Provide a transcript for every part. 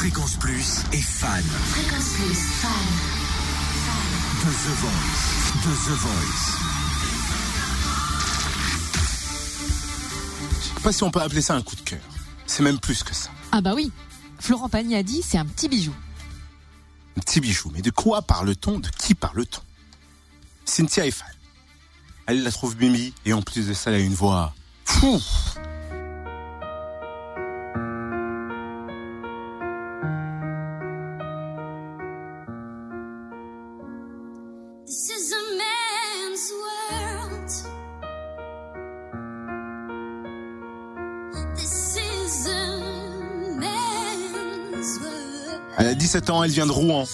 Fréquence Plus est fan. Fréquence Plus, fan. De The Voice. De The Voice. Je sais pas si on peut appeler ça un coup de cœur. C'est même plus que ça. Ah bah oui. Florent Pagny a dit c'est un petit bijou. Un petit bijou. Mais de quoi parle-t-on? De qui parle-t-on? Cynthia est fan. Elle la trouve mimi et en plus de ça, elle a une voix fou. This is a man's world. This is a man's world. Elle a 17 ans, elle vient de Rouen.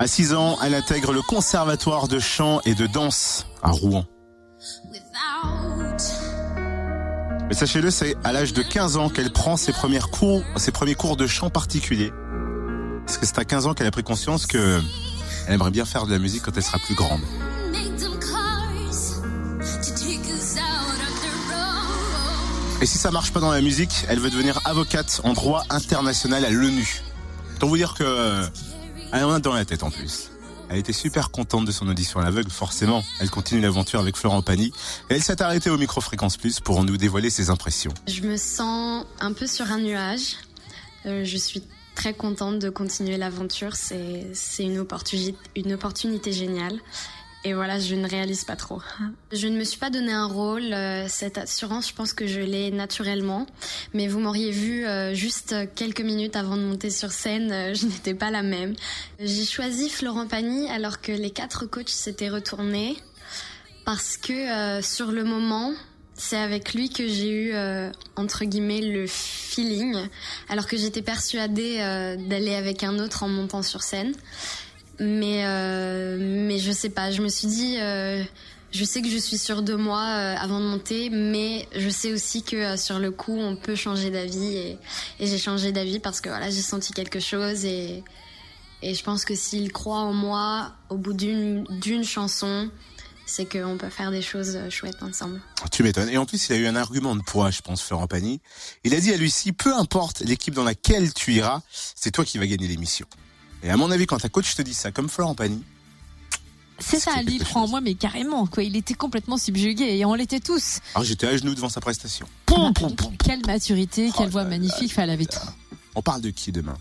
À 6 ans, elle intègre le conservatoire de chant et de danse à Rouen. Mais sachez-le, c'est à l'âge de 15 ans qu'elle prend ses premiers cours, ses premiers cours de chant particuliers. Parce que c'est à 15 ans qu'elle a pris conscience que elle aimerait bien faire de la musique quand elle sera plus grande. Et si ça marche pas dans la musique, elle veut devenir avocate en droit international à l'ONU. Autant vous dire que elle en a dans la tête en plus. Elle était super contente de son audition à l'aveugle, forcément. Elle continue l'aventure avec Florent Pagny. Et elle s'est arrêtée au micro Fréquence Plus pour nous dévoiler ses impressions. Je me sens un peu sur un nuage. Euh, je suis très contente de continuer l'aventure. C'est c'est une opportunité, une opportunité géniale. Et voilà, je ne réalise pas trop. Je ne me suis pas donné un rôle. euh, Cette assurance, je pense que je l'ai naturellement. Mais vous m'auriez vu euh, juste quelques minutes avant de monter sur scène. euh, Je n'étais pas la même. J'ai choisi Florent Pagny alors que les quatre coachs s'étaient retournés parce que sur le moment, c'est avec lui que j'ai eu euh, entre guillemets le feeling, alors que j'étais persuadée euh, d'aller avec un autre en montant sur scène. Mais euh, mais je sais pas, je me suis dit. euh, je sais que je suis sûre de moi avant de monter, mais je sais aussi que sur le coup, on peut changer d'avis et, j'ai changé d'avis parce que voilà, j'ai senti quelque chose et, et je pense que s'il croit en moi au bout d'une chanson, c'est qu'on peut faire des choses euh, chouettes ensemble. Tu m'étonnes. Et en plus, il a eu un argument de poids, je pense, Florent Pagny. Il a dit à Lucie, peu importe l'équipe dans laquelle tu iras, c'est toi qui vas gagner l'émission. Et à mon avis, quand ta coach te dit ça, comme Florent Pagny, C'est ça, lui, prend en moi, mais carrément, quoi. Il était complètement subjugué et on l'était tous. alors j'étais à genoux devant sa prestation. Quelle maturité, Oh quelle voix là là magnifique, enfin, elle avait tout. On parle de qui demain?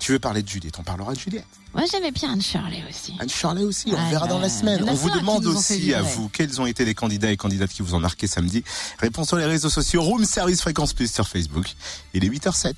Tu veux parler de Juliette On parlera de Juliette. Moi, j'aimais bien Anne Shirley aussi. Anne Charlet aussi, on Ah, verra dans la bah, semaine. On vous demande aussi à vous quels ont été les candidats et candidates qui vous ont marqué samedi. Réponse sur les réseaux sociaux Room Service Fréquence Plus sur Facebook. Il est 8h07.